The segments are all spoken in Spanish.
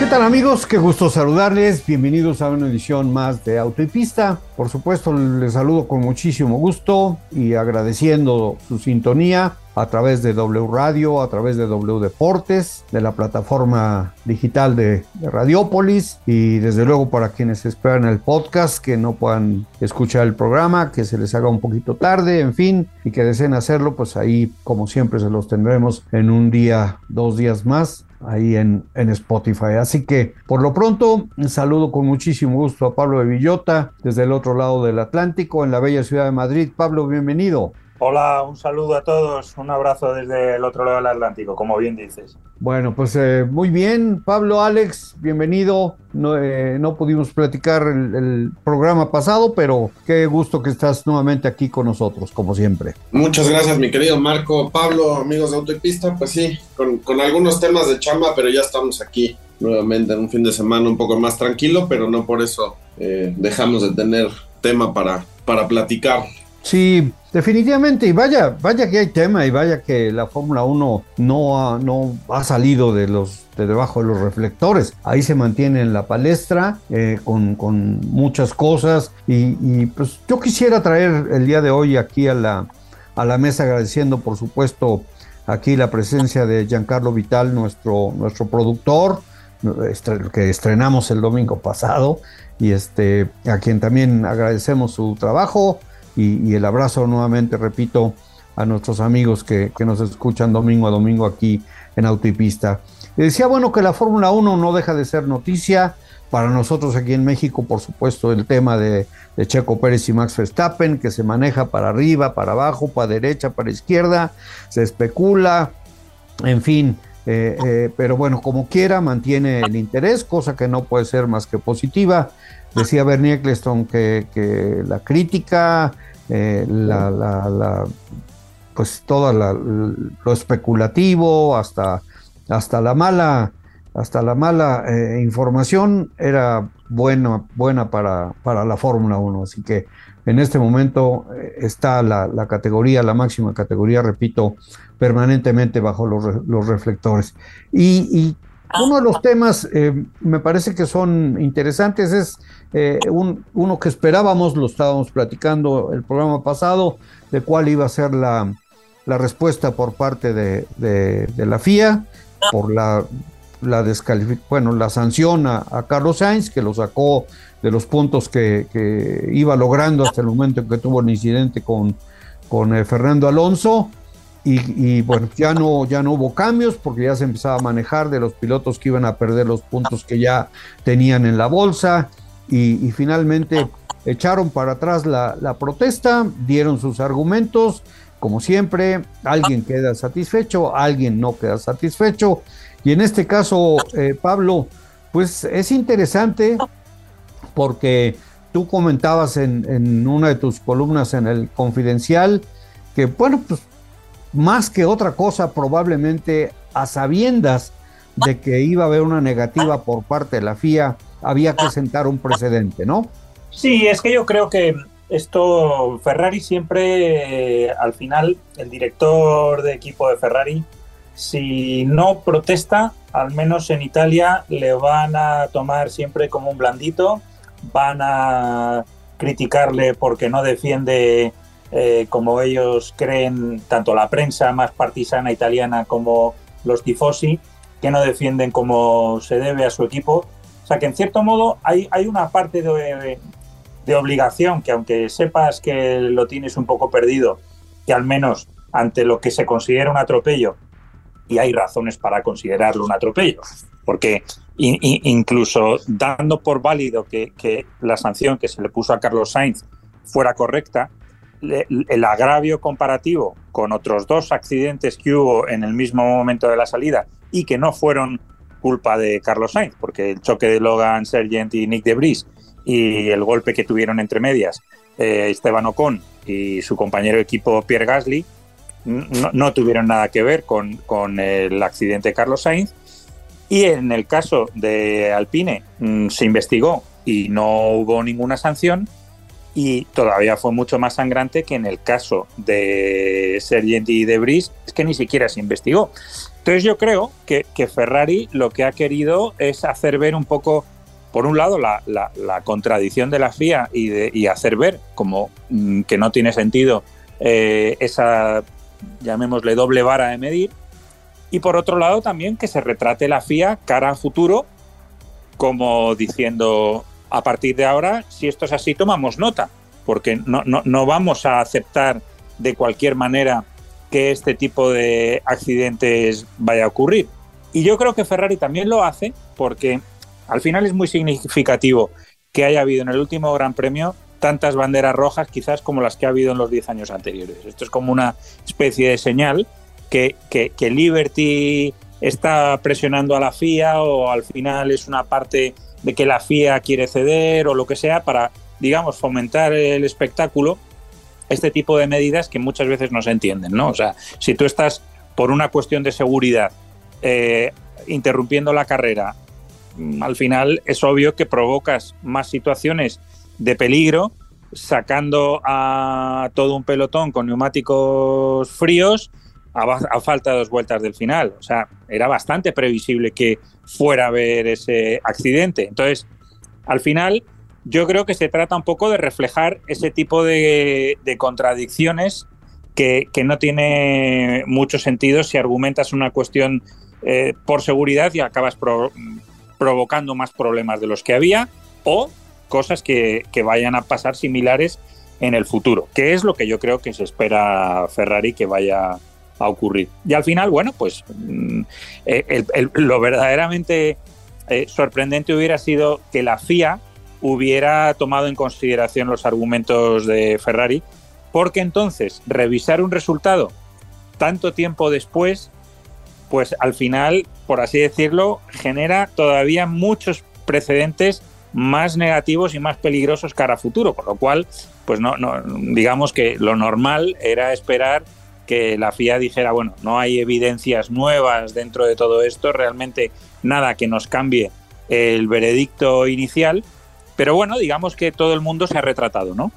¿Qué tal amigos? Qué gusto saludarles. Bienvenidos a una edición más de Auto y Pista. Por supuesto, les saludo con muchísimo gusto y agradeciendo su sintonía a través de W Radio, a través de W Deportes, de la plataforma digital de, de, Radiópolis y desde luego para quienes esperan el podcast que no puedan escuchar el programa, que se les haga un poquito tarde, en fin, y que deseen hacerlo, pues ahí como siempre se los tendremos en un día, dos días más ahí en, en, Spotify. Así que por lo pronto, saludo con muchísimo gusto a Pablo de Villota desde el otro lado del Atlántico, en la bella ciudad de Madrid. Pablo, bienvenido. Hola, un saludo a todos, un abrazo desde el otro lado del Atlántico, como bien dices. Bueno, pues eh, muy bien, Pablo, Alex, bienvenido. No, eh, no pudimos platicar el, el, programa pasado, pero qué gusto que estás nuevamente aquí con nosotros, como siempre. Muchas gracias, mi querido Marco, Pablo, amigos de Auto y Pista. Pues sí, con, con algunos temas de chamba, pero ya estamos aquí nuevamente en un fin de semana un poco más tranquilo, pero no por eso eh, dejamos de tener tema para, para platicar. Sí, definitivamente, y vaya, vaya que hay tema, y vaya que la Fórmula 1 no ha, no ha salido de los de debajo de los reflectores. Ahí se mantiene en la palestra eh, con, con, muchas cosas. Y, y, pues yo quisiera traer el día de hoy aquí a la, a la mesa agradeciendo por supuesto aquí la presencia de Giancarlo Vital, nuestro, nuestro productor, que estrenamos el domingo pasado, y este, a quien también agradecemos su trabajo y, y el abrazo nuevamente, repito, a nuestros amigos que, que, nos escuchan domingo a domingo aquí en Autopista. Y decía, bueno, que la Fórmula 1 no deja de ser noticia. Para nosotros aquí en México, por supuesto, el tema de, Checo Pérez y Max Verstappen, que se maneja para arriba, para abajo, para derecha, para izquierda, se especula, en fin. Eh, eh, pero bueno, como quiera, mantiene el interés, cosa que no puede ser más que positiva. Decía Bernie Eccleston que, que la crítica, eh, la, la, la, pues todo lo especulativo, hasta, hasta la mala, hasta la mala eh, información era buena, buena para, para la Fórmula 1. Así que en este momento eh, está la, la, categoría, la máxima categoría, repito, permanentemente bajo los, los reflectores. Y, uno de los temas eh, me parece que son interesantes es eh, un, uno que esperábamos, lo estábamos platicando el programa pasado, de cuál iba a ser la, la respuesta por parte de, de, de, la FIA por la, la bueno, la sanción a, a, Carlos Sainz, que lo sacó de los puntos que, que, iba logrando hasta el momento en que tuvo el incidente con, con eh, Fernando Alonso. Y, y, bueno, ya no, ya no hubo cambios porque ya se empezaba a manejar de los pilotos que iban a perder los puntos que ya tenían en la bolsa y, finalmente echaron para atrás la, la, protesta, dieron sus argumentos, como siempre, alguien queda satisfecho, alguien no queda satisfecho y en este caso, eh, Pablo, pues es interesante porque tú comentabas en, en una de tus columnas en el Confidencial que, bueno, pues más que otra cosa, probablemente a sabiendas de que iba a haber una negativa por parte de la FIA, había que sentar un precedente, ¿no? Sí, es que yo creo que esto, Ferrari siempre, eh, al final, el director de equipo de Ferrari, si no protesta, al menos en Italia le van a tomar siempre como un blandito, van a criticarle porque no defiende eh, como ellos creen, tanto la prensa más partisana italiana como los tifosi, que no defienden como se debe a su equipo. O sea que en cierto modo hay, hay una parte de, de, obligación que aunque sepas que lo tienes un poco perdido, que al menos ante lo que se considera un atropello, y hay razones para considerarlo un atropello, porque in, in, incluso dando por válido que la sanción que se le puso a Carlos Sainz fuera correcta, el agravio comparativo con otros dos accidentes que hubo en el mismo momento de la salida y que no fueron culpa de Carlos Sainz, porque el choque de Logan Sergent y Nick Debris y el golpe que tuvieron entre medias eh, Esteban Ocon y su compañero de equipo Pierre Gasly no, tuvieron nada que ver con, con, el accidente de Carlos Sainz. Y en el caso de Alpine mm, se investigó y no hubo ninguna sanción. Y todavía fue mucho más sangrante que en el caso de Sergent y Debris, que ni siquiera se investigó. Entonces yo creo que, que Ferrari lo que ha querido es hacer ver un poco por un lado, la, contradicción de la FIA y, hacer ver como mm, que no tiene sentido eh, esa, llamémosle, doble vara de medir. Y por otro lado, también que se retrate la FIA cara a futuro, como diciendo, a partir de ahora, si esto es así, tomamos nota, porque no, no vamos a aceptar de cualquier manera que este tipo de accidentes vaya a ocurrir. Y yo creo que Ferrari también lo hace porque al final es muy significativo que haya habido en el último Gran Premio tantas banderas rojas quizás como las que ha habido en los 10 años anteriores. Esto es como una especie de señal que, que, Liberty está presionando a la FIA o al final es una parte de que la FIA quiere ceder o lo que sea para, digamos, fomentar el espectáculo, este tipo de medidas que muchas veces no se entienden, ¿no? O sea, si tú estás por una cuestión de seguridad eh, interrumpiendo la carrera Mm, al final es obvio que provocas más situaciones de peligro sacando a todo un pelotón con neumáticos fríos a, falta de dos vueltas del final. O sea, era bastante previsible que fuera a haber ese accidente. Entonces, al final, yo creo que se trata un poco de reflejar ese tipo de, contradicciones que, no tiene mucho sentido si argumentas una cuestión eh, por seguridad y acabas provocando más problemas de los que había o cosas que, vayan a pasar similares en el futuro, que es lo que yo creo que se espera Ferrari que vaya a ocurrir. Y al final, bueno, pues mm, eh, lo verdaderamente eh, sorprendente hubiera sido que la FIA hubiera tomado en consideración los argumentos de Ferrari, porque entonces revisar un resultado tanto tiempo después pues al final, por así decirlo, genera todavía muchos precedentes más negativos y más peligrosos cara a futuro, por lo cual, pues no, no, digamos que lo normal era esperar que la FIA dijera, bueno, no hay evidencias nuevas dentro de todo esto, realmente nada que nos cambie el veredicto inicial, pero bueno, digamos que todo el mundo se ha retratado, ¿no?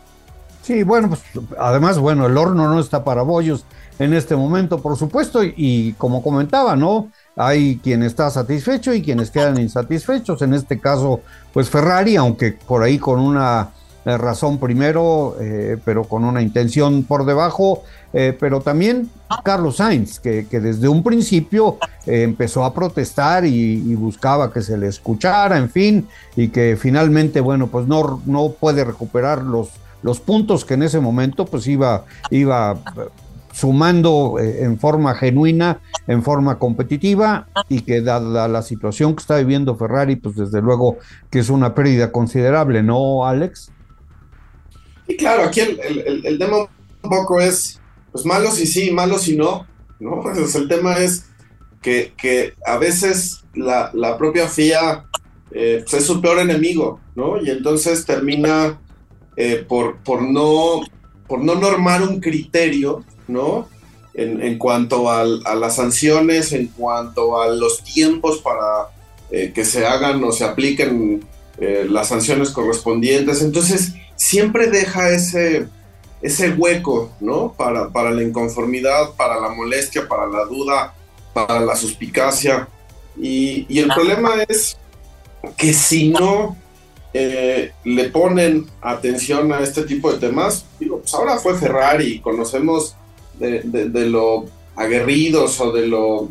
Sí, bueno, pues además, bueno, el horno no está para bollos en este momento, por supuesto, y, como comentaba, ¿no? Hay quien está satisfecho y quienes quedan insatisfechos. En este caso, pues Ferrari, aunque por ahí con una razón primero, eh, pero con una intención por debajo, eh, pero también Carlos Sainz, que, desde un principio empezó a protestar y, buscaba que se le escuchara, en fin, y que finalmente, bueno, pues no, no puede recuperar los, los puntos que en ese momento pues iba, iba sumando eh, en forma genuina, en forma competitiva y que dada la situación que está viviendo Ferrari, pues desde luego que es una pérdida considerable, ¿no, Alex? Y claro, aquí el, el, tema un poco es, pues malos y sí, malos y no, ¿no? el tema es que, que a veces la, la propia FIA eh, pues es su peor enemigo, ¿no? Y entonces termina eh, por, por, no, por no normar un criterio ¿no? En, cuanto a las sanciones, en cuanto a los tiempos para eh, que se hagan o se apliquen eh, las sanciones correspondientes. Entonces, siempre deja ese, ese hueco, ¿no? Para, para la inconformidad, para la molestia, para la duda, para la suspicacia. Y, el problema es que si no eh, le ponen atención a este tipo de temas, digo, pues ahora fue Ferrari, conocemos de, lo aguerridos o de lo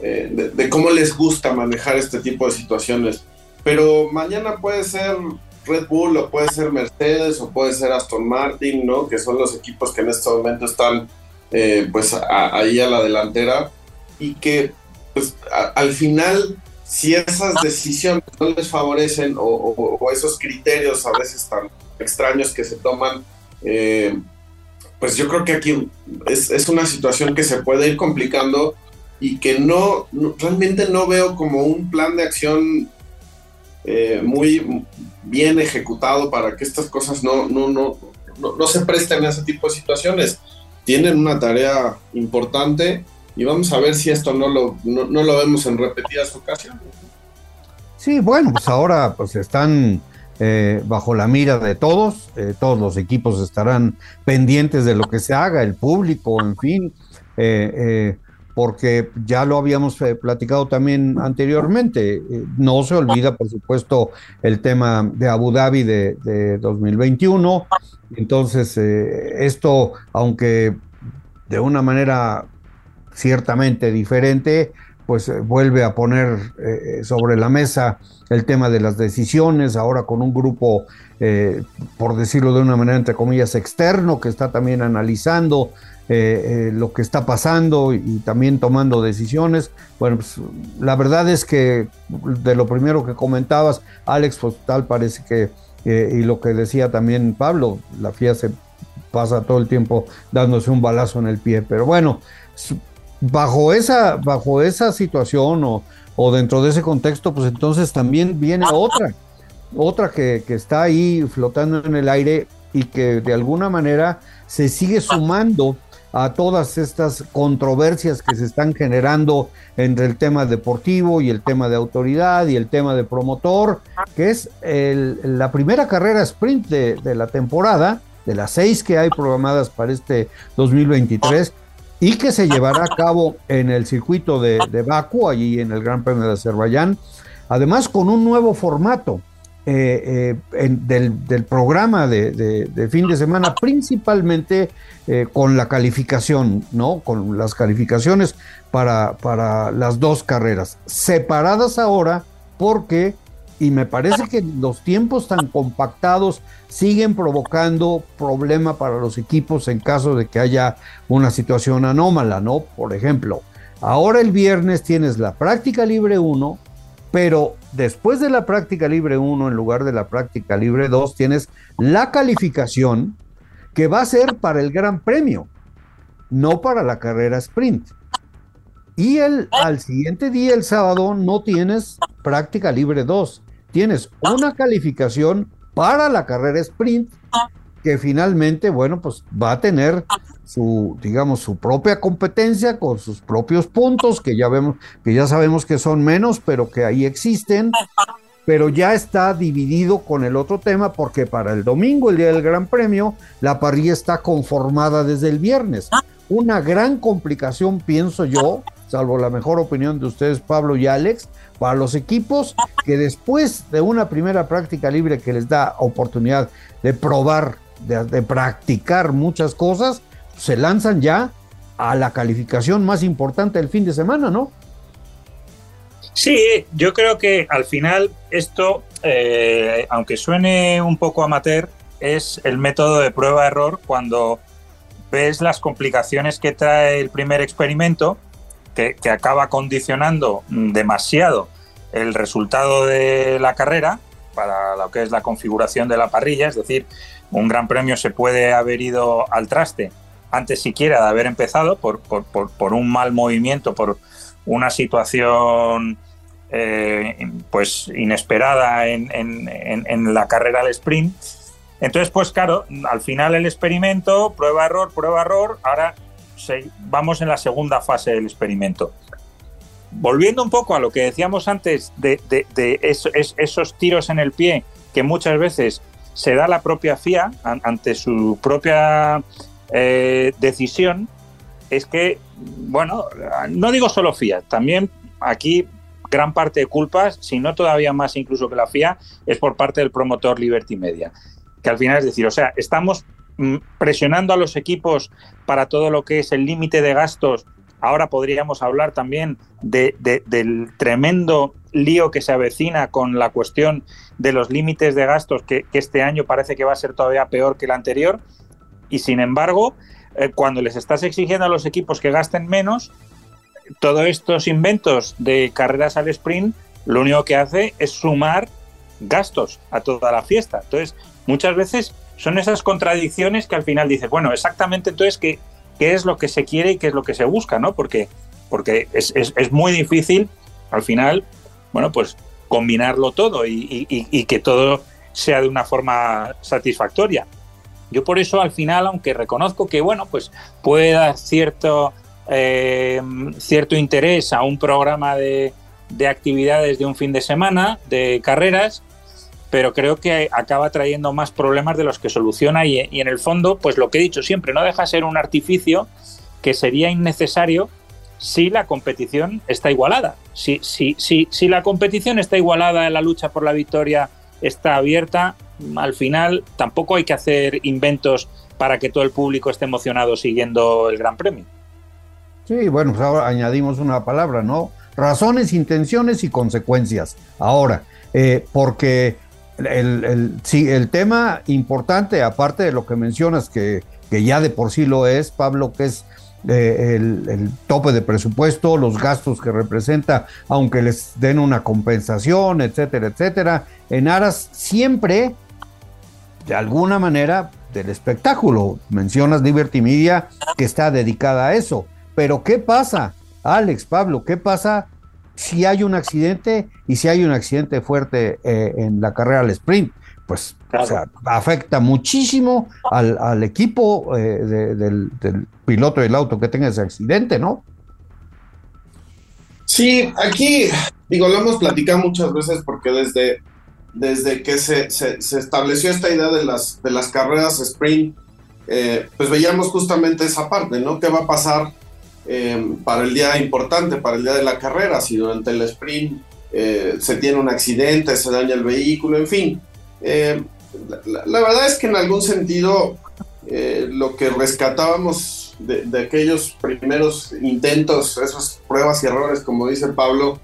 eh, de, cómo les gusta manejar este tipo de situaciones. Pero mañana puede ser Red Bull o puede ser Mercedes o puede ser Aston Martin, ¿no? Que son los equipos que en este momento están eh, pues ahí a la delantera y que pues al final si esas decisiones no les favorecen o, esos criterios a veces tan extraños que se toman eh, pues yo creo que aquí es, una situación que se puede ir complicando y que no, realmente no veo como un plan de acción eh, muy bien ejecutado para que estas cosas no, no, no, no, se presten a ese tipo de situaciones. Tienen una tarea importante y vamos a ver si esto no lo, no, lo vemos en repetidas ocasiones. Sí, bueno, pues ahora pues están eh, bajo la mira de todos, eh, todos los equipos estarán pendientes de lo que se haga, el público, en fin, eh, porque ya lo habíamos platicado también anteriormente. no se olvida, por supuesto, el tema de Abu Dhabi de, de 2021. Entonces, esto, aunque de una manera ciertamente diferente, pues eh, vuelve a poner eh, sobre la mesa el tema de las decisiones, ahora con un grupo, eh, por decirlo de una manera entre comillas, externo, que está también analizando lo que está pasando y, también tomando decisiones. Bueno, pues la verdad es que de lo primero que comentabas, Alex, pues tal parece que, y lo que decía también Pablo, la FIA se pasa todo el tiempo dándose un balazo en el pie, pero bueno, bajo esa, bajo esa situación o, o, dentro de ese contexto, pues entonces también viene otra, otra que, que, está ahí flotando en el aire y que de alguna manera se sigue sumando a todas estas controversias que se están generando entre el tema deportivo y el tema de autoridad y el tema de promotor, que es el, la primera carrera sprint de, de la temporada, de las seis que hay programadas para este 2023 y que se llevará a cabo en el circuito de, de Baku, allí en el Gran Premio de Azerbaiyán, además con un nuevo formato eh, eh, del, programa de, fin de semana, principalmente eh, con la calificación, ¿no? Con las calificaciones para, para las dos carreras, separadas ahora porque y me parece que los tiempos tan compactados siguen provocando problema para los equipos en caso de que haya una situación anómala, ¿no? Por ejemplo, ahora el viernes tienes la práctica libre 1, pero después de la práctica libre 1, en lugar de la práctica libre 2, tienes la calificación que va a ser para el Gran Premio, no para la carrera sprint. Y el, al siguiente día, el sábado, no tienes práctica libre 2 tienes una calificación para la carrera sprint que finalmente, bueno, pues va a tener su, digamos, su propia competencia con sus propios puntos, que ya vemos, que ya sabemos que son menos, pero que ahí existen, pero ya está dividido con el otro tema, porque para el domingo, el día del Gran Premio, la parrilla está conformada desde el viernes. Una gran complicación, pienso yo, salvo la mejor opinión de ustedes, Pablo y Alex, para los equipos que después de una primera práctica libre que les da oportunidad de probar, de, practicar muchas cosas, se lanzan ya a la calificación más importante del fin de semana, ¿no? Sí, yo creo que al final esto, eh, aunque suene un poco amateur, es el método de prueba-error cuando ves las complicaciones que trae el primer experimento que, acaba condicionando demasiado el resultado de la carrera para lo que es la configuración de la parrilla, es decir, un gran premio se puede haber ido al traste antes siquiera de haber empezado por, un mal movimiento, por una situación eh, pues inesperada en, en, la carrera al sprint. Entonces, pues claro, al final el experimento, prueba error, prueba error, ahora vamos en la segunda fase del experimento. Volviendo un poco a lo que decíamos antes de, esos tiros en el pie que muchas veces se da la propia FIA ante su propia eh, decisión, es que, bueno, no digo solo FIA, también aquí gran parte de culpas, si no todavía más incluso que la FIA, es por parte del promotor Liberty Media. Que al final es decir, o sea, estamos presionando a los equipos para todo lo que es el límite de gastos. Ahora podríamos hablar también del tremendo lío que se avecina con la cuestión de los límites de gastos, que, este año parece que va a ser todavía peor que el anterior. Y sin embargo, eh, cuando les estás exigiendo a los equipos que gasten menos, todos estos inventos de carreras al sprint, lo único que hace es sumar gastos a toda la fiesta. Entonces, muchas veces son esas contradicciones que al final dices, bueno, exactamente entonces qué, qué es lo que se quiere y qué es lo que se busca, ¿no? Porque porque es, muy difícil al final, bueno, pues combinarlo todo y, que todo sea de una forma satisfactoria. Yo por eso al final, aunque reconozco que, bueno, pues puede dar cierto, eh, cierto interés a un programa de, de actividades de un fin de semana, de carreras, pero creo que acaba trayendo más problemas de los que soluciona y, en el fondo, pues lo que he dicho siempre, no deja ser un artificio que sería innecesario si la competición está igualada. Si, si, si, si la competición está igualada, la lucha por la victoria está abierta, al final tampoco hay que hacer inventos para que todo el público esté emocionado siguiendo el Gran Premio. Sí, bueno, pues ahora añadimos una palabra, ¿no? Razones, intenciones y consecuencias. Ahora, eh, porque el, sí, el tema importante, aparte de lo que mencionas, que, ya de por sí lo es, Pablo, que es eh, el, tope de presupuesto, los gastos que representa, aunque les den una compensación, etcétera, etcétera, en aras siempre, de alguna manera, del espectáculo. Mencionas Liberty Media, que está dedicada a eso. Pero ¿qué pasa, Alex, Pablo? ¿Qué pasa si hay un accidente y si hay un accidente fuerte eh, en la carrera al sprint, pues afecta muchísimo al, equipo eh, del, piloto del auto que tenga ese accidente, ¿no? Sí, aquí, digo, lo hemos platicado muchas veces porque desde, desde que se, estableció esta idea de las, de las carreras sprint, eh, pues veíamos justamente esa parte, ¿no? ¿Qué va a pasar Em, para el día importante, para el día de la carrera, si durante el sprint eh, se tiene un accidente, se daña el vehículo, en fin. Em, la, verdad es que en algún sentido eh, lo que rescatábamos de, aquellos primeros intentos, esas pruebas y errores, como dice Pablo,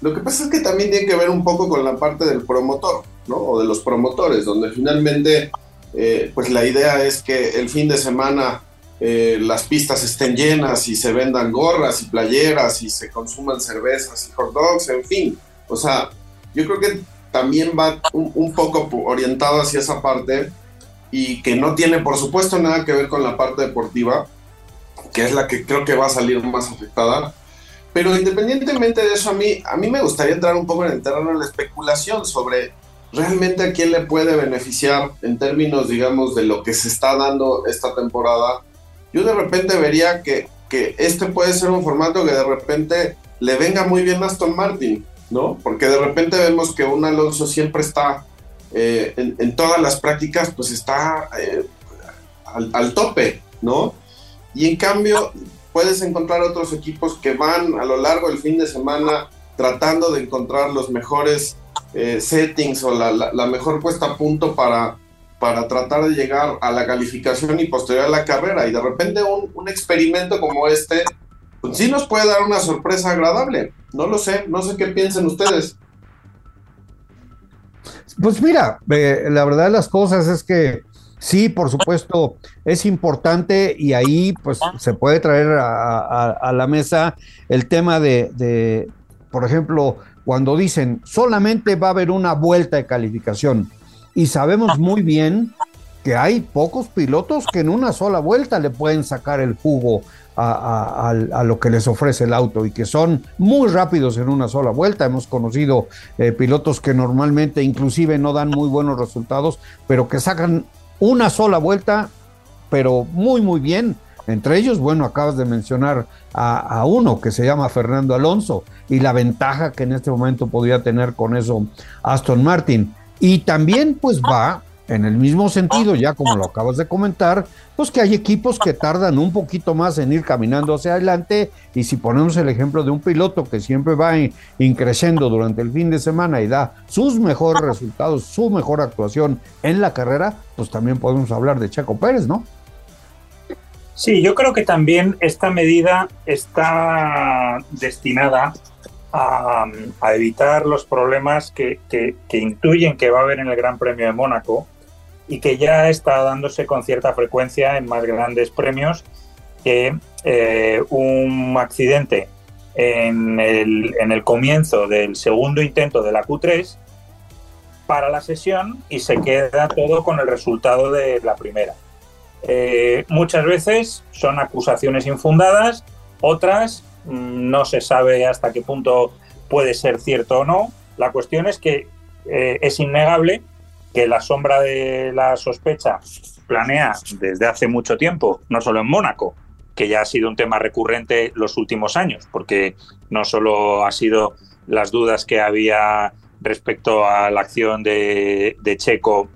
lo que pasa es que también tiene que ver un poco con la parte del promotor, ¿no? O de los promotores, donde finalmente, eh, pues la idea es que el fin de semana eh, las pistas estén llenas y se vendan gorras y playeras y se consuman cervezas y hot dogs, en fin. O sea, yo creo que también va un, poco orientado hacia esa parte y que no tiene, por supuesto, nada que ver con la parte deportiva, que es la que creo que va a salir más afectada. Pero independientemente de eso, a mí, a mí me gustaría entrar un poco en el terreno de la especulación sobre realmente a quién le puede beneficiar en términos, digamos, de lo que se está dando esta temporada yo de repente vería que, que este puede ser un formato que de repente le venga muy bien a Aston Martin, ¿no? Porque de repente vemos que un Alonso siempre está eh, en, todas las prácticas, pues está eh, al, tope, ¿no? Y en cambio, puedes encontrar otros equipos que van a lo largo del fin de semana tratando de encontrar los mejores eh, settings o la, la, mejor puesta a punto para, para tratar de llegar a la calificación y posterior a la carrera. Y de repente un, experimento como este, pues sí nos puede dar una sorpresa agradable. No lo sé, no sé qué piensen ustedes. Pues mira, eh, la verdad de las cosas es que sí, por supuesto, es importante y ahí pues se puede traer a, la mesa el tema de, de, por ejemplo, cuando dicen solamente va a haber una vuelta de calificación y sabemos muy bien que hay pocos pilotos que en una sola vuelta le pueden sacar el jugo a, lo que les ofrece el auto y que son muy rápidos en una sola vuelta. Hemos conocido eh, pilotos que normalmente inclusive no dan muy buenos resultados, pero que sacan una sola vuelta, pero muy, muy bien. Entre ellos, bueno, acabas de mencionar a, a, uno que se llama Fernando Alonso y la ventaja que en este momento podría tener con eso Aston Martin. Y también pues va en el mismo sentido, ya como lo acabas de comentar, pues que hay equipos que tardan un poquito más en ir caminando hacia adelante y si ponemos el ejemplo de un piloto que siempre va increciendo durante el fin de semana y da sus mejores resultados, su mejor actuación en la carrera, pues también podemos hablar de Checo Pérez, ¿no? Sí, yo creo que también esta medida está destinada a, evitar los problemas que, intuyen que va a haber en el Gran Premio de Mónaco y que ya está dándose con cierta frecuencia en más grandes premios que eh, un accidente en el, en el comienzo del segundo intento de la Q3 para la sesión y se queda todo con el resultado de la primera. Eh, muchas veces son acusaciones infundadas, otras no se sabe hasta qué punto puede ser cierto o no. La cuestión es que eh, es innegable que la sombra de la sospecha planea desde hace mucho tiempo, no solo en Mónaco, que ya ha sido un tema recurrente los últimos años, porque no solo ha sido las dudas que había respecto a la acción de, Checo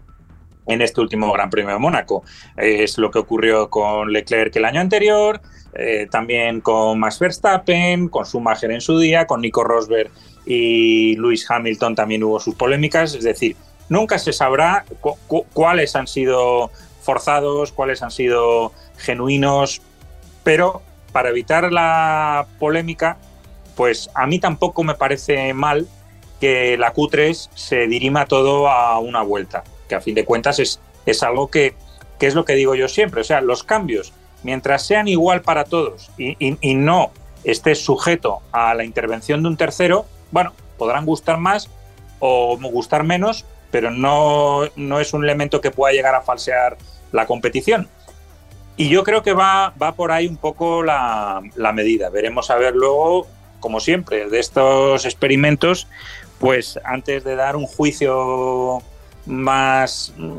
en este último Gran Premio de Mónaco. Es lo que ocurrió con Leclerc el año anterior, eh, también con Max Verstappen, con Schumacher en su día, con Nico Rosberg y Lewis Hamilton también hubo sus polémicas. Es decir, nunca se sabrá cuáles han sido forzados, cuáles han sido genuinos, pero para evitar la polémica, pues a mí tampoco me parece mal que la Q3 se dirima todo a una vuelta, que a fin de cuentas es, es algo que, que es lo que digo yo siempre, o sea, los cambios, mientras sean igual para todos y, y, no esté sujeto a la intervención de un tercero, bueno, podrán gustar más o gustar menos, pero no, no es un elemento que pueda llegar a falsear la competición. Y yo creo que va, va por ahí un poco la, la medida. Veremos a ver luego, como siempre, de estos experimentos, pues antes de dar un juicio más mm,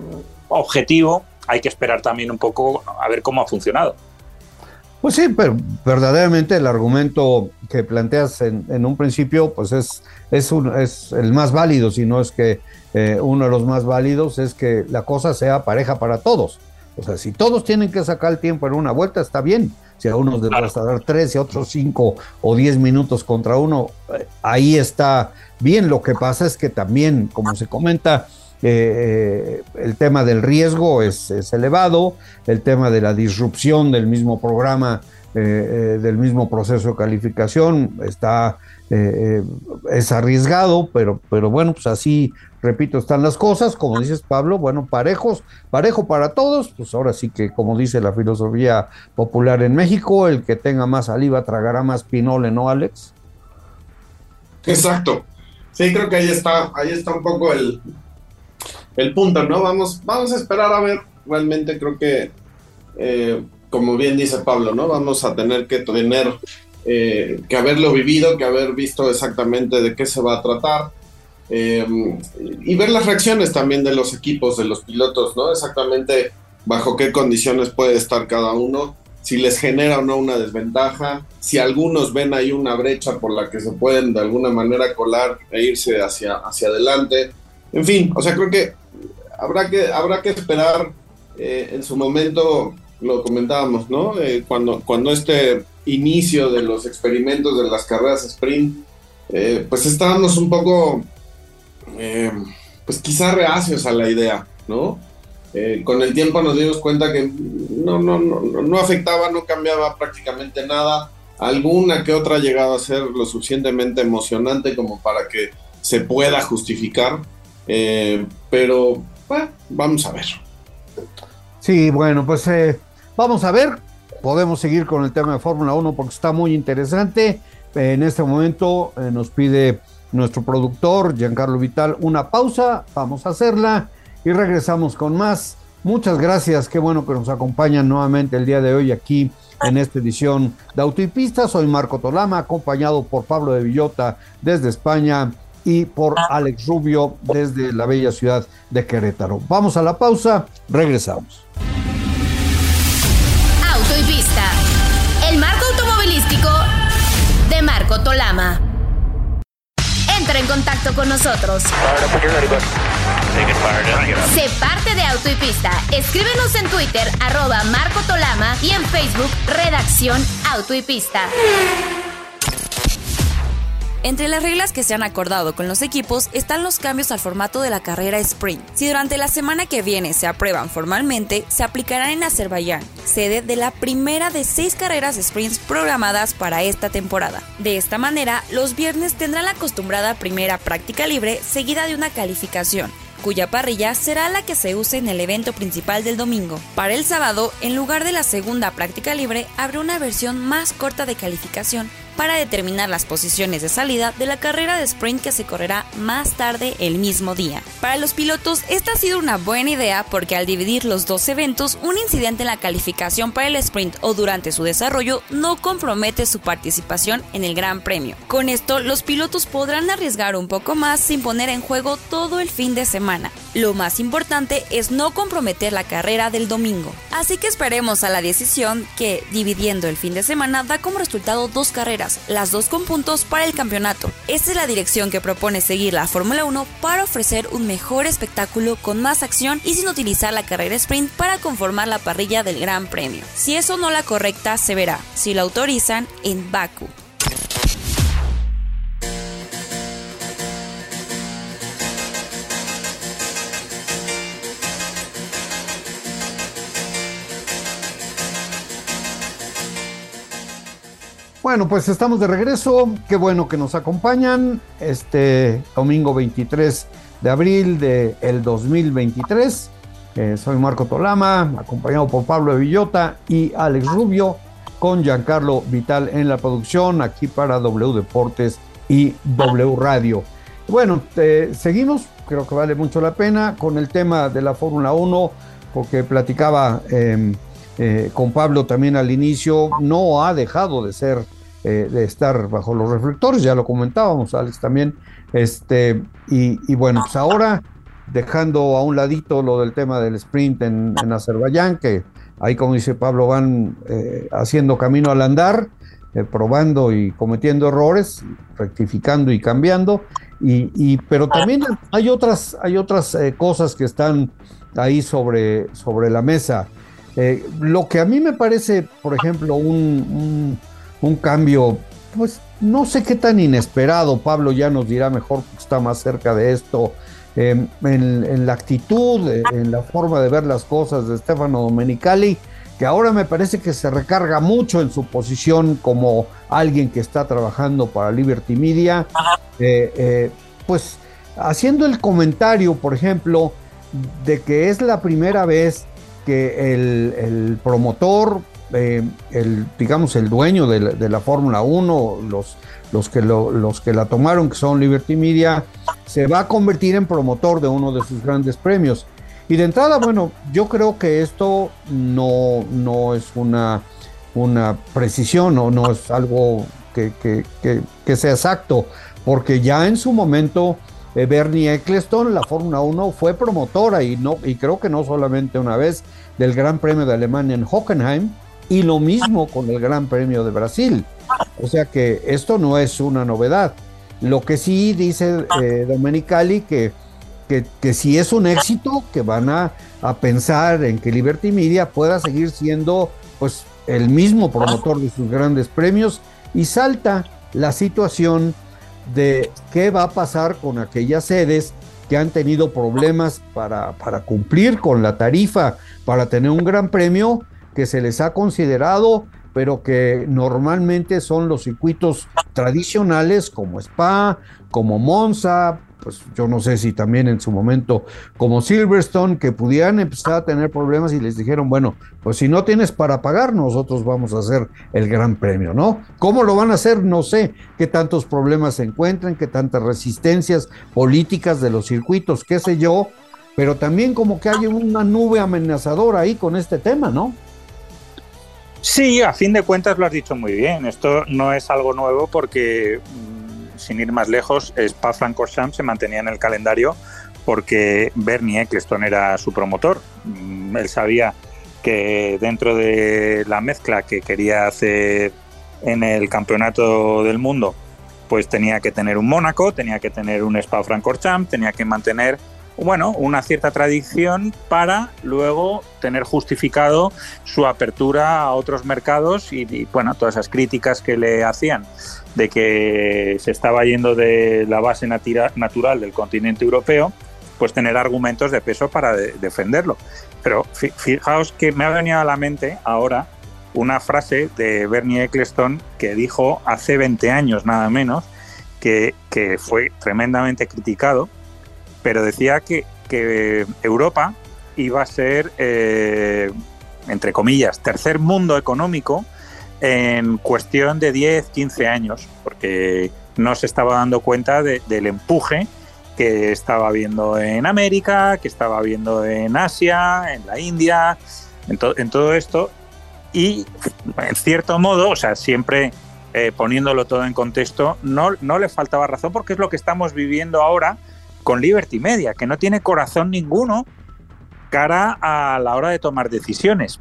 objetivo, hay que esperar también un poco a ver cómo ha funcionado. Pues sí, pero verdaderamente el argumento que planteas en, un principio, pues es, es, un, es el más válido, si no es que eh, uno de los más válidos, es que la cosa sea pareja para todos. O sea, si todos tienen que sacar el tiempo en una vuelta, está bien. Si a unos les vas a dar tres y a otros cinco o diez minutos contra uno, eh, ahí está bien. Lo que pasa es que también, como se comenta, eh, el tema del riesgo es, elevado, el tema de la disrupción del mismo programa, eh, del mismo proceso de calificación está es arriesgado, pero, pero bueno, pues así repito, están las cosas, como dices Pablo, bueno, parejos, parejo para todos, pues ahora sí que como dice la filosofía popular en México, el que tenga más saliva tragará más pinole, ¿no, Alex? Exacto. Sí, creo que ahí está, ahí está un poco el, el punto, ¿no? Vamos, vamos a esperar a ver, realmente creo que, eh, como bien dice Pablo, ¿no? Vamos a tener que tener, eh, que haberlo vivido, que haber visto exactamente de qué se va a tratar eh, y ver las reacciones también de los equipos, de los pilotos, ¿no? Exactamente bajo qué condiciones puede estar cada uno, si les genera o no una desventaja, si algunos ven ahí una brecha por la que se pueden de alguna manera colar e irse hacia, hacia adelante. En fin, o sea, creo que habrá que, habrá que esperar eh, en su momento, lo comentábamos, ¿no? Eh, cuando, cuando este inicio de los experimentos de las carreras sprint, pues estábamos un poco eh, pues quizá reacios a la idea, ¿no? Eh, con el tiempo nos dimos cuenta que no, no, no, no afectaba, no cambiaba prácticamente nada. Alguna que otra llegaba a ser lo suficientemente emocionante como para que se pueda justificar. Eh, pero bueno, vamos a ver. Sí, bueno, pues vamos a ver. Podemos seguir con el tema de Fórmula 1 porque está muy interesante. En este momento nos pide nuestro productor Giancarlo Vital una pausa, vamos a hacerla y regresamos con más. Muchas gracias, qué bueno que nos acompañan nuevamente el día de hoy aquí en esta edición de Auto y Pista. Soy Marco Tolama, acompañado por Pablo de Villota desde España y por Alex Rubio desde la bella ciudad de Querétaro. Vamos a la pausa, regresamos. Auto y Pista, el marco automovilístico de Marco Tolama. Entra en contacto con nosotros. Sé parte de Auto y Pista. Escríbenos en Twitter, arroba Marco Tolama y en Facebook, Redacción Auto y Pista. Entre las reglas que se han acordado con los equipos están los cambios al formato de la carrera sprint. Si durante la semana que viene se aprueban formalmente, se aplicarán en Azerbaiyán, sede de la primera de seis carreras sprints programadas para esta temporada. De esta manera, los viernes tendrán la acostumbrada primera práctica libre seguida de una calificación cuya parrilla será la que se use en el evento principal del domingo. Para el sábado, en lugar de la segunda práctica libre, habrá una versión más corta de calificación para determinar las posiciones de salida de la carrera de sprint que se correrá más tarde el mismo día. Para los pilotos, esta ha sido una buena idea porque al dividir los dos eventos, un incidente en la calificación para el sprint o durante su desarrollo no compromete su participación en el Gran Premio. Con esto, los pilotos podrán arriesgar un poco más sin poner en juego todo el fin de semana. Lo más importante es no comprometer la carrera del domingo. Así que esperemos a la decisión que, dividiendo el fin de semana, da como resultado dos carreras, las dos con puntos para el campeonato. Esta es la dirección que propone seguir la Fórmula 1 para ofrecer un mejor espectáculo con más acción y sin utilizar la carrera sprint para conformar la parrilla del Gran Premio. Si eso no la correcta, se verá, si la autorizan, en Baku. Bueno, pues estamos de regreso. Qué bueno que nos acompañan este domingo 23 de abril del el 2023. Eh, soy Marco Tolama, acompañado por Pablo de Villota y Alex Rubio, con Giancarlo Vital en la producción, aquí para W Deportes y W Radio. Bueno, eh, seguimos, creo que vale mucho la pena con el tema de la Fórmula 1, porque platicaba em, eh, con Pablo también al inicio, no ha dejado de ser eh, de estar bajo los reflectores, ya lo comentábamos, Alex también. Este, y, bueno, pues ahora dejando a un ladito lo del tema del sprint en, Azerbaiyán, que ahí, como dice Pablo, van eh, haciendo camino al andar, eh, probando y cometiendo errores, rectificando y cambiando. Y, pero también hay otras, hay otras cosas que están ahí sobre, sobre la mesa. lo que a mí me parece, por ejemplo, un cambio, pues no sé qué tan inesperado, Pablo ya nos dirá mejor, está más cerca de esto, em, en, la actitud, en la forma de ver las cosas de Stefano Domenicali, que ahora me parece que se recarga mucho en su posición como alguien que está trabajando para Liberty Media, eh, eh, pues haciendo el comentario, por ejemplo, de que es la primera vez que el, el promotor eh, el, digamos, el dueño de la, Fórmula 1, los, los, que los que la tomaron, que son Liberty Media, se va a convertir en promotor de uno de sus grandes premios. Y de entrada, bueno, yo creo que esto no, no es una, una precisión o no es algo que, que, sea exacto, porque ya en su momento eh, Bernie Eccleston, la Fórmula 1, fue promotora y, no, y creo que no solamente una vez del Gran Premio de Alemania en Hockenheim, y lo mismo con el Gran Premio de Brasil. O sea que esto no es una novedad. Lo que sí dice eh, Domenicali que, que, que si es un éxito, que van a, pensar en que Liberty Media pueda seguir siendo pues el mismo promotor de sus grandes premios y salta la situación de qué va a pasar con aquellas sedes que han tenido problemas para, para cumplir con la tarifa para tener un gran premio que se les ha considerado, pero que normalmente son los circuitos tradicionales como Spa, como Monza, pues yo no sé si también en su momento como Silverstone, que pudieran empezar a tener problemas y les dijeron, bueno, pues si no tienes para pagar, nosotros vamos a hacer el gran premio, ¿no? ¿Cómo lo van a hacer? No sé qué tantos problemas se encuentran, qué tantas resistencias políticas de los circuitos, qué sé yo, pero también como que hay una nube amenazadora ahí con este tema, ¿no? Sí, a fin de cuentas lo has dicho muy bien. Esto no es algo nuevo porque, mm, sin ir más lejos, Spa-Francorchamps se mantenía en el calendario porque Bernie Eccleston era su promotor. Mm, él sabía que dentro de la mezcla que quería hacer en el campeonato del mundo, pues tenía que tener un Mónaco, tenía que tener un Spa-Francorchamps, tenía que mantener bueno, una cierta tradición para luego tener justificado su apertura a otros mercados y, bueno, todas esas críticas que le hacían de que se estaba yendo de la base natural del continente europeo, pues tener argumentos de peso para defenderlo. Pero fijaos que me ha venido a la mente ahora una frase de Bernie Eccleston que dijo hace 20 años nada menos, que fue tremendamente criticado pero decía que, Europa iba a ser, eh, entre comillas, tercer mundo económico en cuestión de 10, 15 años, porque no se estaba dando cuenta del empuje que estaba viendo en América, que estaba viendo en Asia, en la India, en, en todo esto. Y en cierto modo, o sea, siempre eh, poniéndolo todo en contexto, no, no le faltaba razón porque es lo que estamos viviendo ahora con Liberty Media, que no tiene corazón ninguno cara a la hora de tomar decisiones.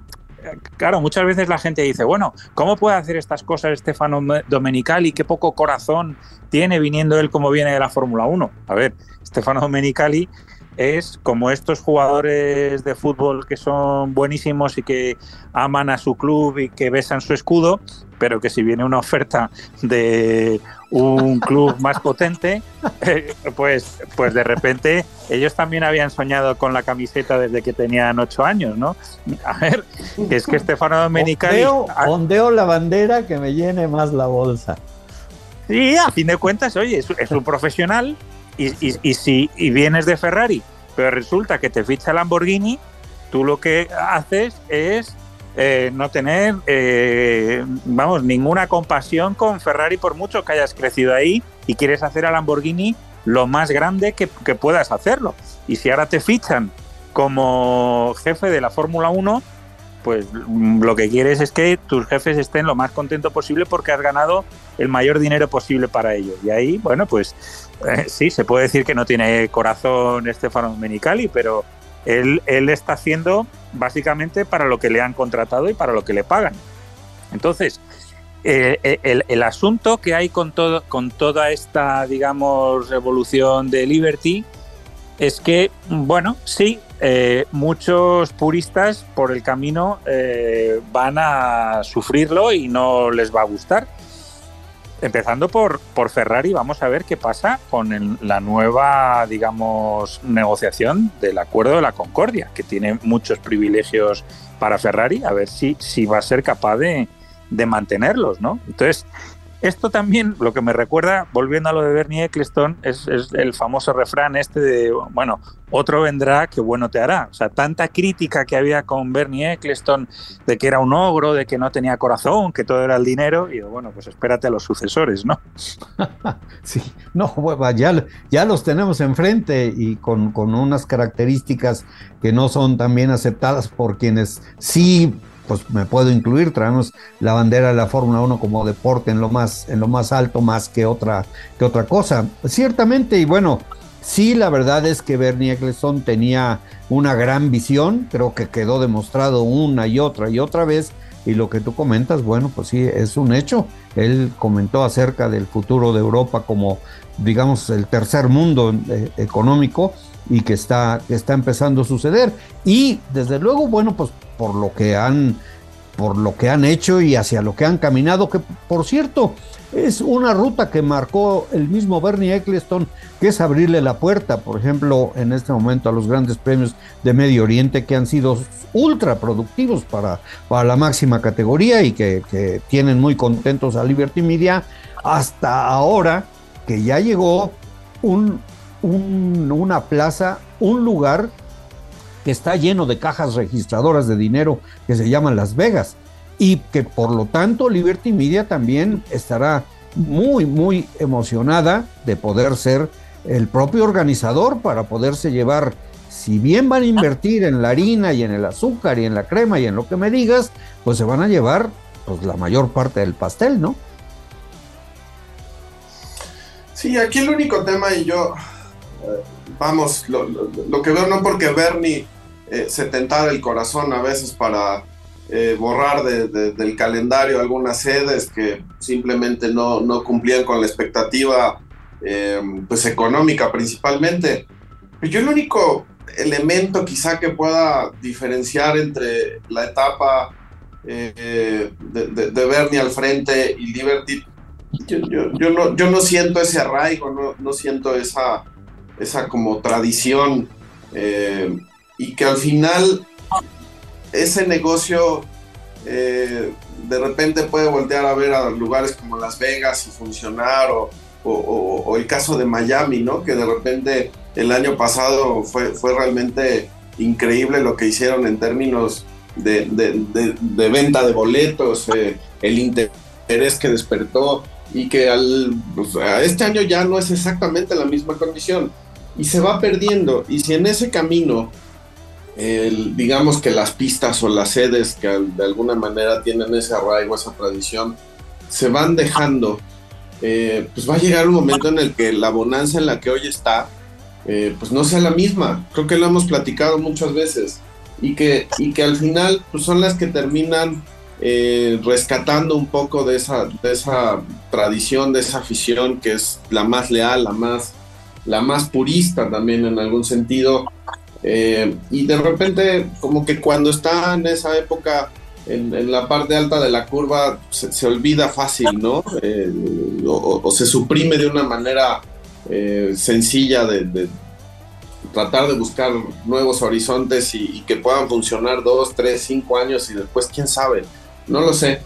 Claro, muchas veces la gente dice, bueno, ¿cómo puede hacer estas cosas Stefano Domenicali? Qué poco corazón tiene viniendo él como viene de la Fórmula 1. A ver, Stefano Domenicali es como estos jugadores de fútbol que son buenísimos y que aman a su club y que besan su escudo, pero que si viene una oferta de un club más potente, eh, pues, pues de repente ellos también habían soñado con la camiseta desde que tenían ocho años, ¿no? A ver, es que Estefano Domenicali... Ondeo, ondeo la bandera que me llene más la bolsa. Sí, a fin de cuentas, oye, es, un profesional y, y, si y vienes de Ferrari, pero resulta que te ficha Lamborghini, tú lo que haces es eh, no tener, eh, vamos, ninguna compasión con Ferrari por mucho que hayas crecido ahí y quieres hacer a Lamborghini lo más grande que, que puedas hacerlo. Y si ahora te fichan como jefe de la Fórmula 1, pues lo que quieres es que tus jefes estén lo más contentos posible porque has ganado el mayor dinero posible para ellos. Y ahí, bueno, pues eh, sí, se puede decir que no tiene corazón Estefano Menicali, pero él, él está haciendo básicamente para lo que le han contratado y para lo que le pagan. Entonces, eh, eh, el, el, asunto que hay con, todo, con toda esta, digamos, revolución de Liberty es que, bueno, sí, eh, muchos puristas por el camino eh, van a sufrirlo y no les va a gustar. Empezando por, por Ferrari, vamos a ver qué pasa con la nueva, digamos, negociación del acuerdo de la Concordia, que tiene muchos privilegios para Ferrari, a ver si, si va a ser capaz de, de mantenerlos, ¿no? Entonces, esto también, lo que me recuerda, volviendo a lo de Bernie Eccleston, es, el famoso refrán este de, bueno, otro vendrá que bueno te hará. O sea, tanta crítica que había con Bernie Eccleston de que era un ogro, de que no tenía corazón, que todo era el dinero, y bueno, pues espérate a los sucesores, ¿no? sí, no, ya, ya los tenemos enfrente y con, con unas características que no son también aceptadas por quienes sí pues me puedo incluir, traemos la bandera de la Fórmula 1 como deporte en lo más, en lo más alto, más que otra, que otra cosa. Ciertamente, y bueno, sí, la verdad es que Bernie Eccleston tenía una gran visión, creo que quedó demostrado una y otra y otra vez, y lo que tú comentas, bueno, pues sí, es un hecho. Él comentó acerca del futuro de Europa como, digamos, el tercer mundo eh, económico y que está, que está empezando a suceder. Y desde luego, bueno, pues por lo que han por lo que han hecho y hacia lo que han caminado, que por cierto es una ruta que marcó el mismo Bernie Eccleston, que es abrirle la puerta, por ejemplo, en este momento a los grandes premios de Medio Oriente que han sido ultra productivos para, para la máxima categoría y que, tienen muy contentos a Liberty Media, hasta ahora que ya llegó un, una plaza, un lugar que está lleno de cajas registradoras de dinero que se llaman Las Vegas y que por lo tanto Liberty Media también estará muy, muy emocionada de poder ser el propio organizador para poderse llevar, si bien van a invertir en la harina y en el azúcar y en la crema y en lo que me digas, pues se van a llevar pues, la mayor parte del pastel, ¿no? Sí, aquí el único tema y yo, eh, vamos, lo, lo, que veo no porque Bernie eh, se tentara el corazón a veces para eh, borrar del calendario algunas sedes que simplemente no, no cumplían con la expectativa eh, pues económica principalmente. Pero yo el único elemento quizá que pueda diferenciar entre la etapa de, de, Bernie al frente y Liberty, yo, yo, no, yo no siento ese arraigo, no, no siento esa, esa como tradición y que al final ese negocio eh, de repente puede voltear a ver a lugares como Las Vegas y funcionar o, el caso de Miami, ¿no? Que de repente el año pasado fue, fue realmente increíble lo que hicieron en términos de, venta de boletos, eh, el interés que despertó y que al, pues, a este año ya no es exactamente la misma condición y se va perdiendo. Y si en ese camino, digamos que las pistas o las sedes que de alguna manera tienen ese arraigo, esa tradición, se van dejando, eh, pues va a llegar un momento en el que la bonanza en la que hoy está, eh, pues no sea la misma. Creo que lo hemos platicado muchas veces y que, y que al final pues son las que terminan eh, rescatando un poco de esa, de esa tradición, de esa afición que es la más leal, la más, la más purista también en algún sentido. Eh, y de repente, como que cuando está en esa época, en, la parte alta de la curva, se, olvida fácil, ¿no? Eh, o, se suprime de una manera sencilla de, tratar de buscar nuevos horizontes y, que puedan funcionar dos, tres, cinco años y después, quién sabe, no lo sé.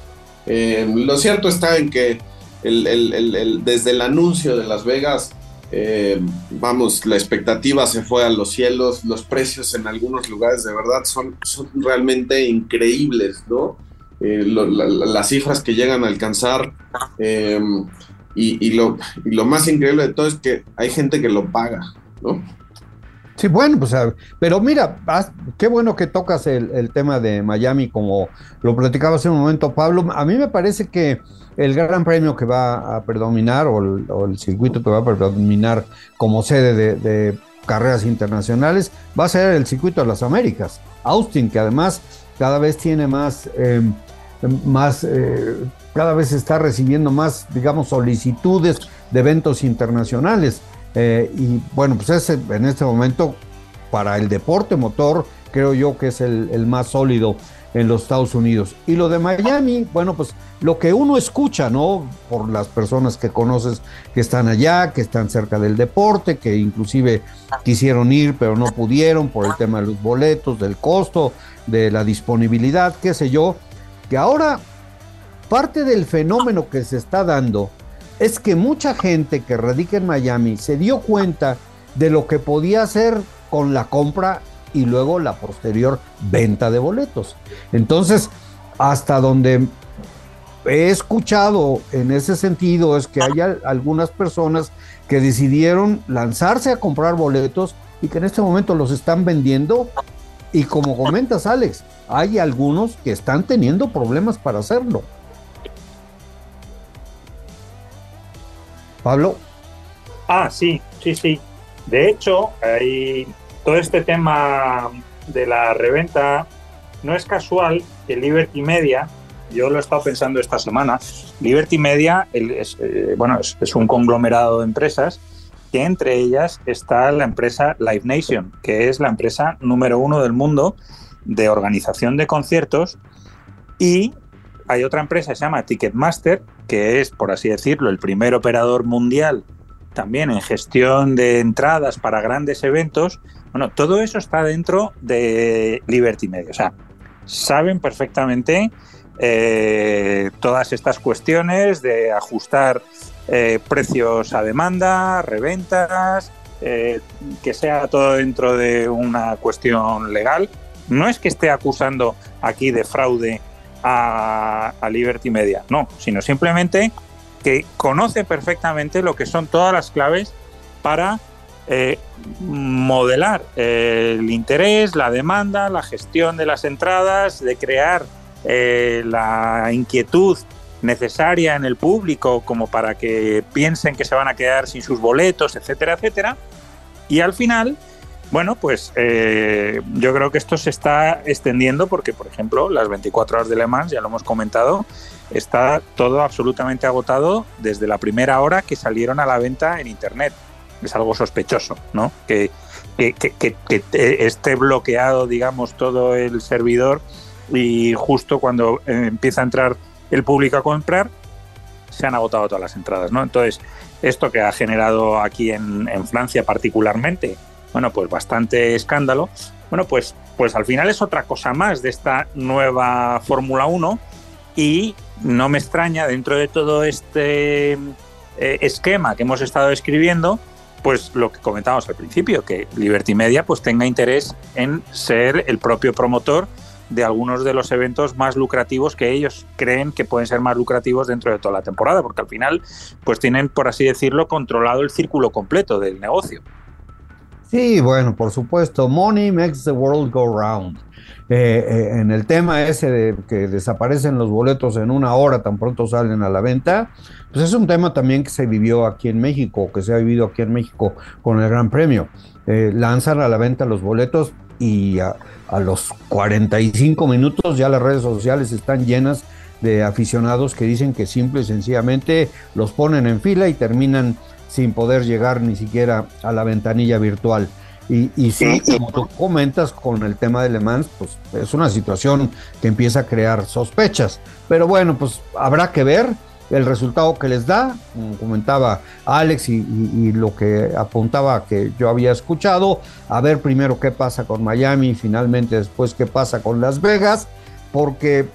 Eh, lo cierto está en que desde el anuncio de Las Vegas, eh, vamos, la expectativa se fue a los cielos, los precios en algunos lugares de verdad son, son realmente increíbles, ¿no? Eh, las cifras que llegan a alcanzar y, lo, y lo más increíble de todo es que hay gente que lo paga, ¿no? Sí, bueno, pues, pero mira, qué bueno que tocas el, tema de Miami, como lo platicaba hace un momento Pablo. A mí me parece que el gran premio que va a predominar, o el, circuito que va a predominar como sede de, carreras internacionales, va a ser el circuito de las Américas. Austin, que además cada vez tiene más, em, más eh, cada vez está recibiendo más, digamos, solicitudes de eventos internacionales. Eh, y bueno, pues ese en este momento para el deporte motor creo yo que es el, más sólido en los Estados Unidos. Y lo de Miami, bueno, pues lo que uno escucha, ¿no? Por las personas que conoces que están allá, que están cerca del deporte, que inclusive quisieron ir pero no pudieron por el tema de los boletos, del costo, de la disponibilidad, qué sé yo, que ahora parte del fenómeno que se está dando es que mucha gente que radica en Miami se dio cuenta de lo que podía hacer con la compra y luego la posterior venta de boletos. Entonces, hasta donde he escuchado en ese sentido es que hay algunas personas que decidieron lanzarse a comprar boletos y que en este momento los están vendiendo y como comentas Alex, hay algunos que están teniendo problemas para hacerlo. Pablo. Ah, sí, sí, sí. De hecho, hay todo este tema de la reventa no es casual que Liberty Media, yo lo he estado pensando esta semana, Liberty Media es, eh, bueno, es, un conglomerado de empresas que entre ellas está la empresa Live Nation, que es la empresa número uno del mundo de organización de conciertos y hay otra empresa que se llama Ticketmaster, que es, por así decirlo, el primer operador mundial también en gestión de entradas para grandes eventos. Bueno, todo eso está dentro de Liberty Media. O sea, saben perfectamente eh, todas estas cuestiones de ajustar eh, precios a demanda, reventas, eh, que sea todo dentro de una cuestión legal. No es que esté acusando aquí de fraude a, Liberty Media, no, sino simplemente que conoce perfectamente lo que son todas las claves para eh, modelar eh, el interés, la demanda, la gestión de las entradas, de crear eh, la inquietud necesaria en el público como para que piensen que se van a quedar sin sus boletos, etcétera, etcétera. Y al final, bueno, pues eh, yo creo que esto se está extendiendo porque, por ejemplo, las 24 horas de Le Mans, ya lo hemos comentado, está todo absolutamente agotado desde la primera hora que salieron a la venta en Internet. Es algo sospechoso, ¿no? Que, esté bloqueado, digamos, todo el servidor y justo cuando eh, empieza a entrar el público a comprar, se han agotado todas las entradas, ¿no? Entonces, esto que ha generado aquí en Francia particularmente, bueno, pues bastante escándalo. Bueno, pues, pues al final es otra cosa más de esta nueva Fórmula 1 y no me extraña dentro de todo este eh, esquema que hemos estado escribiendo, pues lo que comentábamos al principio, que Liberty Media pues tenga interés en ser el propio promotor de algunos de los eventos más lucrativos que ellos creen que pueden ser más lucrativos dentro de toda la temporada, porque al final pues tienen, por así decirlo, controlado el círculo completo del negocio. Sí, bueno, por supuesto, money makes the world go round. Eh, eh, en el tema ese de que desaparecen los boletos en una hora, tan pronto salen a la venta, pues es un tema también que se vivió aquí en México, que se ha vivido aquí en México con el Gran Premio. Eh, lanzan a la venta los boletos y a, a los 45 minutos ya las redes sociales están llenas de aficionados que dicen que simple y sencillamente los ponen en fila y terminan sin poder llegar ni siquiera a la ventanilla virtual. Y, y sí, como tú comentas con el tema de Le Mans, pues es una situación que empieza a crear sospechas. Pero bueno, pues habrá que ver el resultado que les da, como comentaba Alex y, y, y, lo que apuntaba que yo había escuchado, a ver primero qué pasa con Miami y finalmente después qué pasa con Las Vegas, porque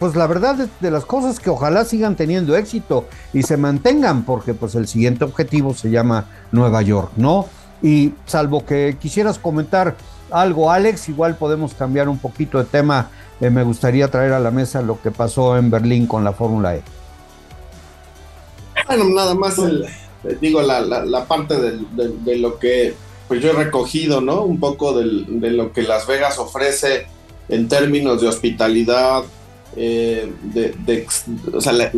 pues la verdad de, de las cosas que ojalá sigan teniendo éxito y se mantengan, porque pues el siguiente objetivo se llama Nueva York, ¿no? Y salvo que quisieras comentar algo, Alex, igual podemos cambiar un poquito de tema. Eh, me gustaría traer a la mesa lo que pasó en Berlín con la Fórmula E. Bueno, nada más el, digo la, parte de, de, lo que pues yo he recogido, ¿no? Un poco de lo que Las Vegas ofrece en términos de hospitalidad, eh, de, de,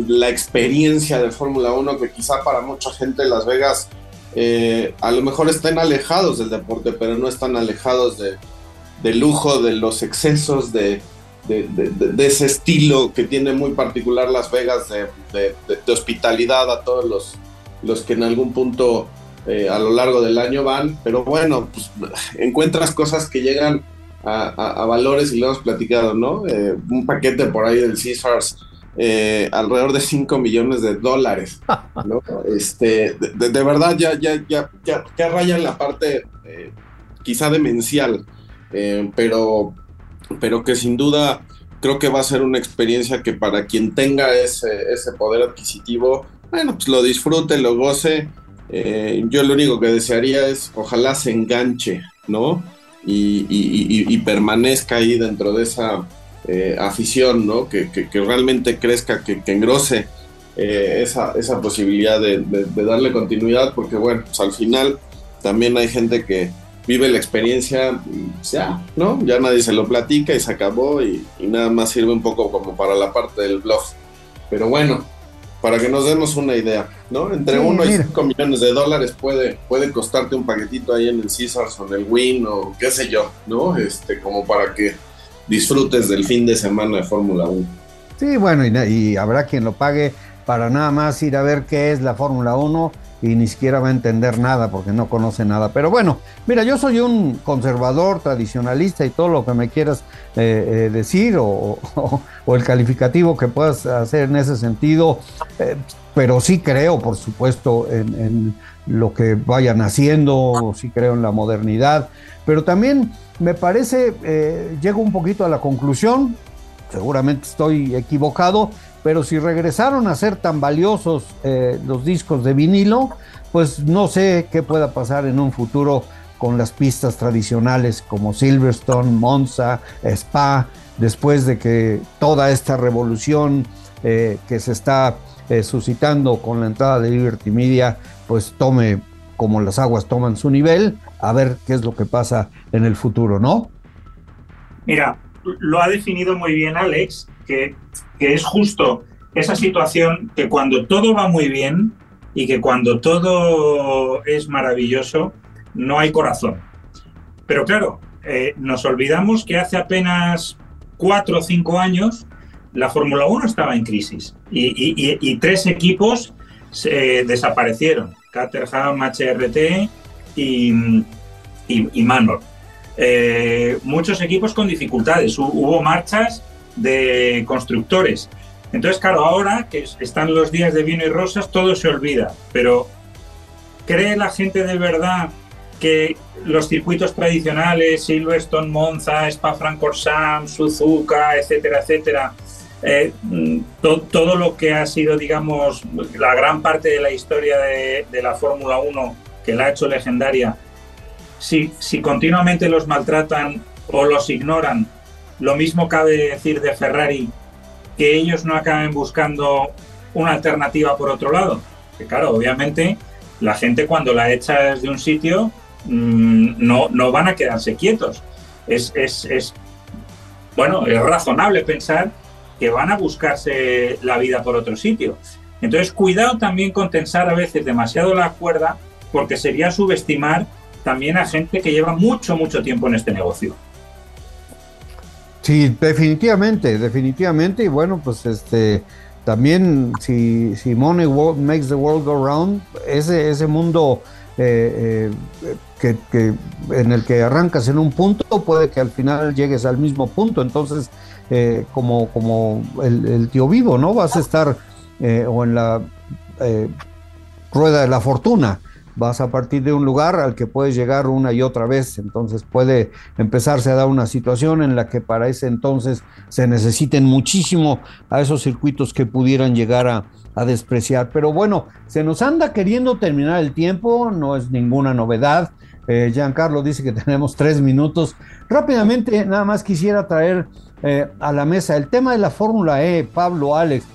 la, experiencia de Fórmula 1 que quizá para mucha gente Las Vegas eh, a lo mejor estén alejados del deporte, pero no están alejados de, de lujo, de los excesos, de, de, de, ese estilo que tiene muy particular Las Vegas de, hospitalidad a todos los, los que en algún punto eh, a lo largo del año van, pero bueno, pues, encuentras cosas que llegan a, a, a, valores y lo hemos platicado, ¿no? Eh, un paquete por ahí del Caesars eh, alrededor de 5 millones de dólares. ¿no? Este, de, de, verdad, ya, ya, ya, ya, ya raya en la parte eh, quizá demencial, eh, pero, pero que sin duda creo que va a ser una experiencia que para quien tenga ese, ese poder adquisitivo, bueno, pues lo disfrute, lo goce. Yo lo único que desearía es ojalá se enganche, ¿no? Y, permanezca ahí dentro de esa eh, afición, ¿no? Que, realmente crezca, que, que engrose eh, esa, esa, posibilidad de, darle continuidad, porque bueno, pues al final también hay gente que vive la experiencia, ya, ¿no? Ya nadie se lo platica y se acabó y, y nada más sirve un poco como para la parte del blog. Pero bueno, para que nos demos una idea, ¿no? Entre 1 sí, y 5 millones de dólares puede, puede costarte un paquetito ahí en el Caesars o en el Win o qué sé yo, ¿no? Este, como para que disfrutes del fin de semana de Fórmula 1. Sí, bueno, y, y, habrá quien lo pague para nada más ir a ver qué es la Fórmula 1 y ni siquiera va a entender nada porque no conoce nada. Pero bueno, mira, yo soy un conservador, tradicionalista y todo lo que me quieras eh, eh, decir o, el calificativo que puedas hacer en ese sentido, eh, pero sí creo, por supuesto, en, en lo que vayan haciendo, sí creo en la modernidad, pero también me parece, llego un poquito a la conclusión, seguramente estoy equivocado, pero si regresaron a ser tan valiosos eh, los discos de vinilo, pues no sé qué pueda pasar en un futuro con las pistas tradicionales como Silverstone, Monza, Spa, después de que toda esta revolución eh, que se está eh, suscitando con la entrada de Liberty Media, pues tome como las aguas toman su nivel, a ver qué es lo que pasa en el futuro, ¿no? Mira, lo ha definido muy bien Alex, que, es justo esa situación que cuando todo va muy bien y que cuando todo es maravilloso, no hay corazón. Pero claro, eh, nos olvidamos que hace apenas cuatro o cinco años la Fórmula 1 estaba en crisis y, tres equipos eh, desaparecieron. Caterham, HRT y Manor. Eh, muchos equipos con dificultades, hubo marchas de constructores. Entonces, claro, ahora que están los días de vino y rosas, todo se olvida. Pero ¿cree la gente de verdad que los circuitos tradicionales, Silverstone, Monza, Spa-Francorchamps, Suzuka, etcétera, etcétera, eh, to, todo lo que ha sido, digamos, la gran parte de la historia de, la Fórmula 1 que la ha hecho legendaria, si, continuamente los maltratan o los ignoran, lo mismo cabe decir de Ferrari, que ellos no acaben buscando una alternativa por otro lado. Que claro, obviamente la gente cuando la echas de un sitio mm, no, no van a quedarse quietos. Es, es, bueno, es razonable pensar que van a buscarse la vida por otro sitio. Entonces, cuidado también con tensar a veces demasiado la cuerda, porque sería subestimar también a gente que lleva mucho, mucho tiempo en este negocio. Sí, definitivamente, definitivamente. Y bueno, pues este también si, si Money makes the world go round, ese, ese mundo eh, eh, que, en el que arrancas en un punto, puede que al final llegues al mismo punto. Entonces, eh, como, como el, tío vivo, ¿no? Vas a estar o en la rueda de la fortuna vas a partir de un lugar al que puedes llegar una y otra vez, entonces puede empezarse a dar una situación en la que para ese entonces se necesiten muchísimo a esos circuitos que pudieran llegar a, despreciar. Pero bueno, se nos anda queriendo terminar el tiempo, no es ninguna novedad. Eh, Giancarlo dice que tenemos tres minutos. Rápidamente, nada más quisiera traer eh, a la mesa el tema de la Fórmula E, Pablo, Alex.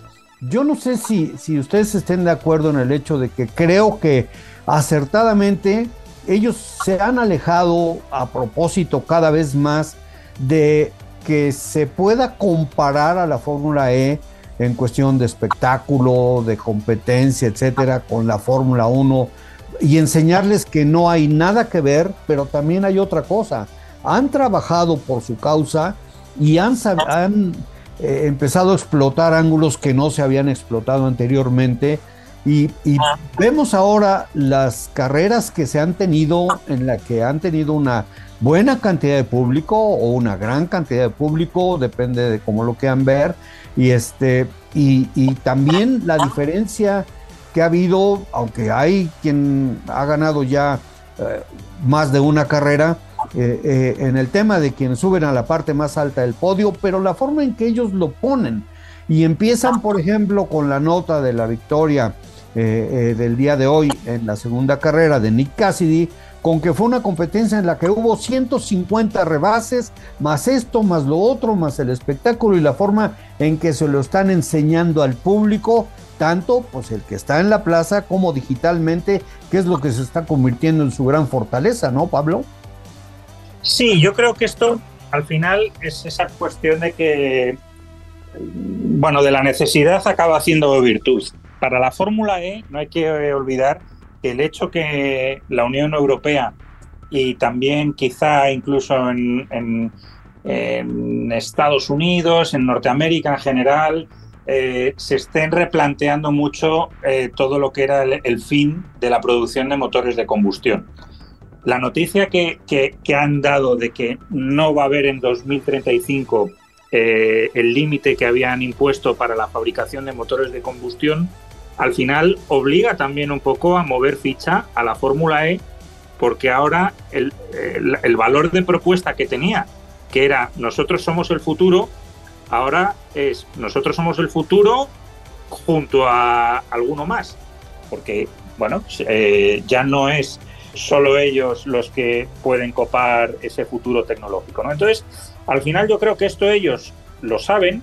Yo no sé si, si ustedes estén de acuerdo en el hecho de que creo que acertadamente, ellos se han alejado a propósito cada vez más de que se pueda comparar a la Fórmula E en cuestión de espectáculo, de competencia, etcétera, con la Fórmula 1 y enseñarles que no hay nada que ver, pero también hay otra cosa. Han trabajado por su causa y han, eh, empezado a explotar ángulos que no se habían explotado anteriormente y, vemos ahora las carreras que se han tenido, en la que han tenido una buena cantidad de público o una gran cantidad de público, depende de cómo lo quieran ver. Y, este, y, también la diferencia que ha habido, aunque hay quien ha ganado ya eh, más de una carrera, eh, eh, en el tema de quienes suben a la parte más alta del podio, pero la forma en que ellos lo ponen. Y empiezan, por ejemplo, con la nota de la victoria eh, eh, del día de hoy en la segunda carrera de Nick Cassidy, con que fue una competencia en la que hubo 150 rebases, más esto, más lo otro, más el espectáculo y la forma en que se lo están enseñando al público, tanto pues el que está en la plaza como digitalmente, que es lo que se está convirtiendo en su gran fortaleza, ¿no, Pablo? Sí, yo creo que esto al final es esa cuestión de que, bueno, de la necesidad acaba haciendo virtud para la Fórmula E no hay que olvidar que el hecho que la Unión Europea y también quizá incluso en, Estados Unidos, en Norteamérica en general, eh, se estén replanteando mucho eh, todo lo que era el, fin de la producción de motores de combustión. La noticia que, han dado de que no va a haber en 2035 eh, el límite que habían impuesto para la fabricación de motores de combustión al final obliga también un poco a mover ficha a la Fórmula E, porque ahora el, valor de propuesta que tenía, que era nosotros somos el futuro, ahora es nosotros somos el futuro junto a alguno más, porque bueno, eh, ya no es solo ellos los que pueden copar ese futuro tecnológico. ¿no? Entonces, al final yo creo que esto ellos lo saben,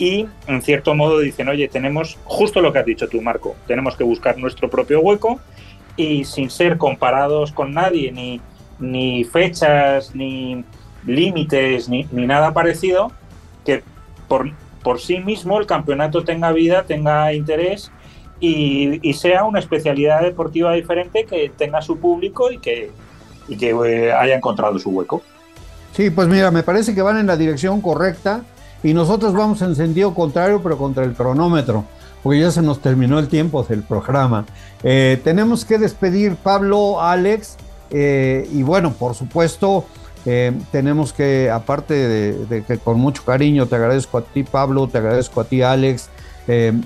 y en cierto modo dicen, oye, tenemos justo lo que has dicho tú, Marco, tenemos que buscar nuestro propio hueco y sin ser comparados con nadie, ni, ni fechas, ni límites, ni, nada parecido, que por, por sí mismo el campeonato tenga vida, tenga interés y, sea una especialidad deportiva diferente que tenga su público y que, y que eh, haya encontrado su hueco. Sí, pues mira, me parece que van en la dirección correcta y nosotros vamos en sentido contrario, pero contra el cronómetro, porque ya se nos terminó el tiempo del programa. Eh, tenemos que despedir Pablo, Alex, eh, y bueno, por supuesto, eh, tenemos que, aparte de, que con mucho cariño te agradezco a ti, Pablo, te agradezco a ti, Alex,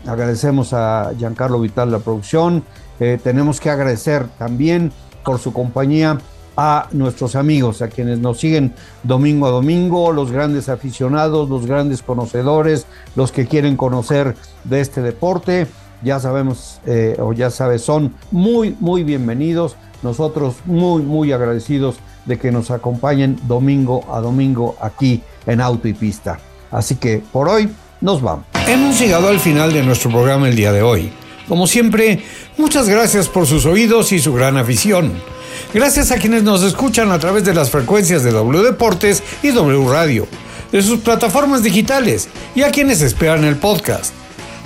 agradecemos a Giancarlo Vital la producción, tenemos que agradecer también por su compañía a nuestros amigos, a quienes nos siguen domingo a domingo, los grandes aficionados, los grandes conocedores, los que quieren conocer de este deporte. Ya sabemos, eh, o ya sabes, son muy, muy bienvenidos. Nosotros muy, muy agradecidos de que nos acompañen domingo a domingo aquí en auto y pista. Así que por hoy nos vamos. Hemos llegado al final de nuestro programa el día de hoy. Como siempre, muchas gracias por sus oídos y su gran afición. Gracias a quienes nos escuchan a través de las frecuencias de W Deportes y W Radio, de sus plataformas digitales y a quienes esperan el podcast.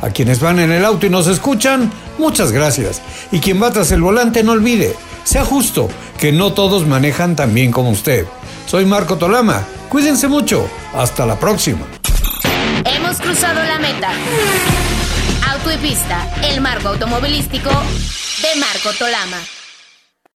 A quienes van en el auto y nos escuchan, muchas gracias. Y quien va tras el volante, no olvide, sea justo, que no todos manejan tan bien como usted. Soy Marco Tolama. Cuídense mucho. Hasta la próxima. Hemos cruzado la meta. Auto y pista, el marco automovilístico de Marco Tolama.